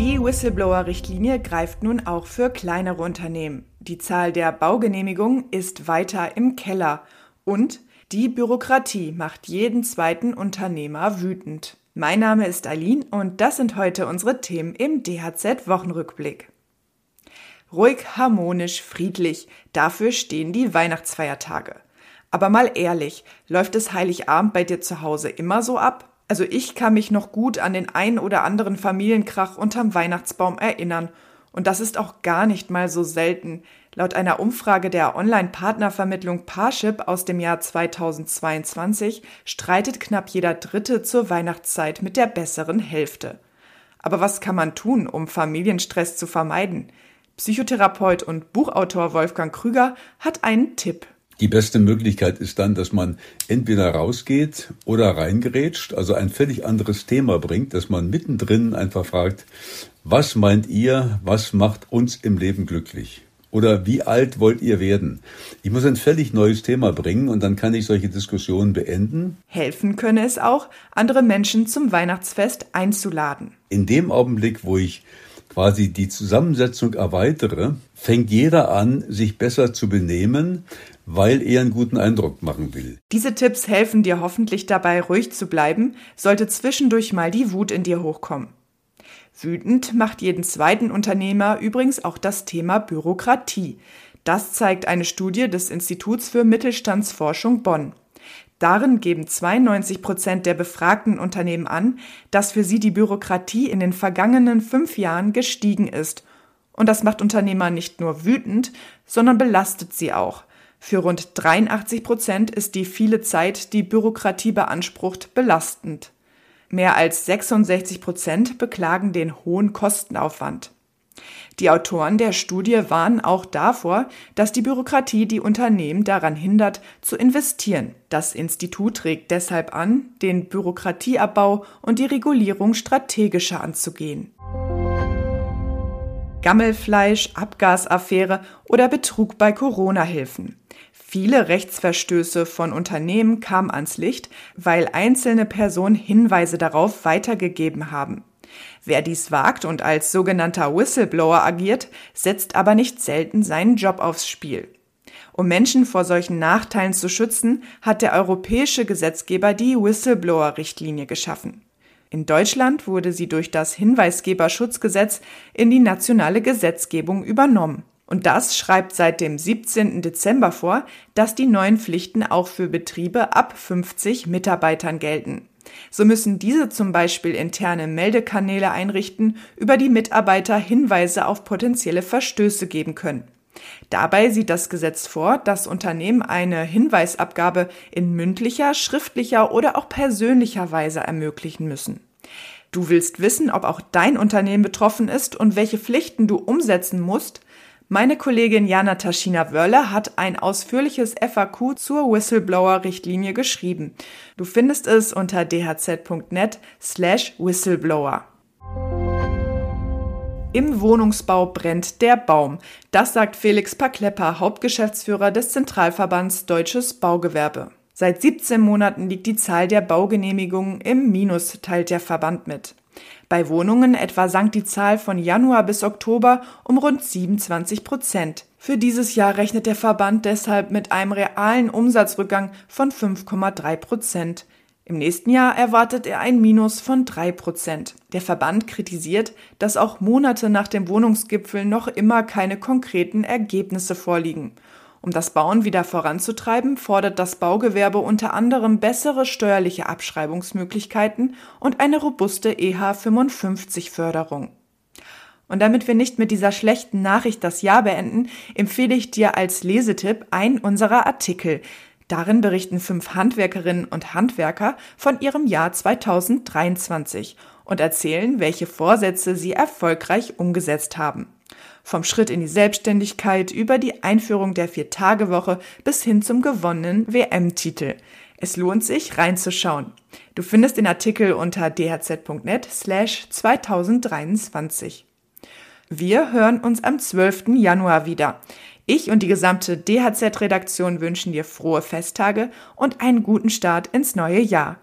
Die Whistleblower-Richtlinie greift nun auch für kleinere Unternehmen. Die Zahl der Baugenehmigungen ist weiter im Keller und die Bürokratie macht jeden zweiten Unternehmer wütend. Mein Name ist Aline und das sind heute unsere Themen im DHZ Wochenrückblick. Ruhig, harmonisch, friedlich, dafür stehen die Weihnachtsfeiertage. Aber mal ehrlich, läuft es Heiligabend bei dir zu Hause immer so ab? Also ich kann mich noch gut an den ein oder anderen Familienkrach unterm Weihnachtsbaum erinnern. Und das ist auch gar nicht mal so selten. Laut einer Umfrage der Online-Partnervermittlung Parship aus dem Jahr 2022 streitet knapp jeder Dritte zur Weihnachtszeit mit der besseren Hälfte. Aber was kann man tun, um Familienstress zu vermeiden? Psychotherapeut und Buchautor Wolfgang Krüger hat einen Tipp. Die beste Möglichkeit ist dann, dass man entweder rausgeht oder reingerätscht, also ein völlig anderes Thema bringt, dass man mittendrin einfach fragt, was meint ihr, was macht uns im Leben glücklich? Oder wie alt wollt ihr werden? Ich muss ein völlig neues Thema bringen und dann kann ich solche Diskussionen beenden. Helfen könne es auch, andere Menschen zum Weihnachtsfest einzuladen. In dem Augenblick, wo ich quasi die Zusammensetzung erweitere, fängt jeder an, sich besser zu benehmen, weil er einen guten Eindruck machen will. Diese Tipps helfen dir hoffentlich dabei, ruhig zu bleiben, sollte zwischendurch mal die Wut in dir hochkommen. Wütend macht jeden zweiten Unternehmer übrigens auch das Thema Bürokratie. Das zeigt eine Studie des Instituts für Mittelstandsforschung Bonn. Darin geben 92 Prozent der befragten Unternehmen an, dass für sie die Bürokratie in den vergangenen fünf Jahren gestiegen ist. Und das macht Unternehmer nicht nur wütend, sondern belastet sie auch. Für rund 83 Prozent ist die viele Zeit, die Bürokratie beansprucht, belastend. Mehr als 66 Prozent beklagen den hohen Kostenaufwand. Die Autoren der Studie warnen auch davor, dass die Bürokratie die Unternehmen daran hindert, zu investieren. Das Institut regt deshalb an, den Bürokratieabbau und die Regulierung strategischer anzugehen. Gammelfleisch, Abgasaffäre oder Betrug bei Corona-Hilfen. Viele Rechtsverstöße von Unternehmen kamen ans Licht, weil einzelne Personen Hinweise darauf weitergegeben haben. Wer dies wagt und als sogenannter Whistleblower agiert, setzt aber nicht selten seinen Job aufs Spiel. Um Menschen vor solchen Nachteilen zu schützen, hat der europäische Gesetzgeber die Whistleblower-Richtlinie geschaffen. In Deutschland wurde sie durch das Hinweisgeberschutzgesetz in die nationale Gesetzgebung übernommen. Und das schreibt seit dem 17. Dezember vor, dass die neuen Pflichten auch für Betriebe ab 50 Mitarbeitern gelten. So müssen diese zum Beispiel interne Meldekanäle einrichten, über die Mitarbeiter Hinweise auf potenzielle Verstöße geben können. Dabei sieht das Gesetz vor, dass Unternehmen eine Hinweisabgabe in mündlicher, schriftlicher oder auch persönlicher Weise ermöglichen müssen. Du willst wissen, ob auch dein Unternehmen betroffen ist und welche Pflichten du umsetzen musst? Meine Kollegin Jana Taschina Wörle hat ein ausführliches FAQ zur Whistleblower-Richtlinie geschrieben. Du findest es unter dhz.net slash whistleblower. Im Wohnungsbau brennt der Baum. Das sagt Felix Paklepper, Hauptgeschäftsführer des Zentralverbands Deutsches Baugewerbe. Seit 17 Monaten liegt die Zahl der Baugenehmigungen im Minus, teilt der Verband mit. Bei Wohnungen etwa sank die Zahl von Januar bis Oktober um rund 27 Prozent. Für dieses Jahr rechnet der Verband deshalb mit einem realen Umsatzrückgang von 5,3 Prozent. Im nächsten Jahr erwartet er ein Minus von 3 Prozent. Der Verband kritisiert, dass auch Monate nach dem Wohnungsgipfel noch immer keine konkreten Ergebnisse vorliegen. Um das Bauen wieder voranzutreiben, fordert das Baugewerbe unter anderem bessere steuerliche Abschreibungsmöglichkeiten und eine robuste EH55-Förderung. Und damit wir nicht mit dieser schlechten Nachricht das Jahr beenden, empfehle ich dir als Lesetipp einen unserer Artikel. Darin berichten fünf Handwerkerinnen und Handwerker von ihrem Jahr 2023 und erzählen, welche Vorsätze sie erfolgreich umgesetzt haben. Vom Schritt in die Selbstständigkeit über die Einführung der Vier-Tage-Woche bis hin zum gewonnenen WM-Titel. Es lohnt sich, reinzuschauen. Du findest den Artikel unter dhz.net slash 2023. Wir hören uns am 12. Januar wieder. Ich und die gesamte DHZ-Redaktion wünschen dir frohe Festtage und einen guten Start ins neue Jahr.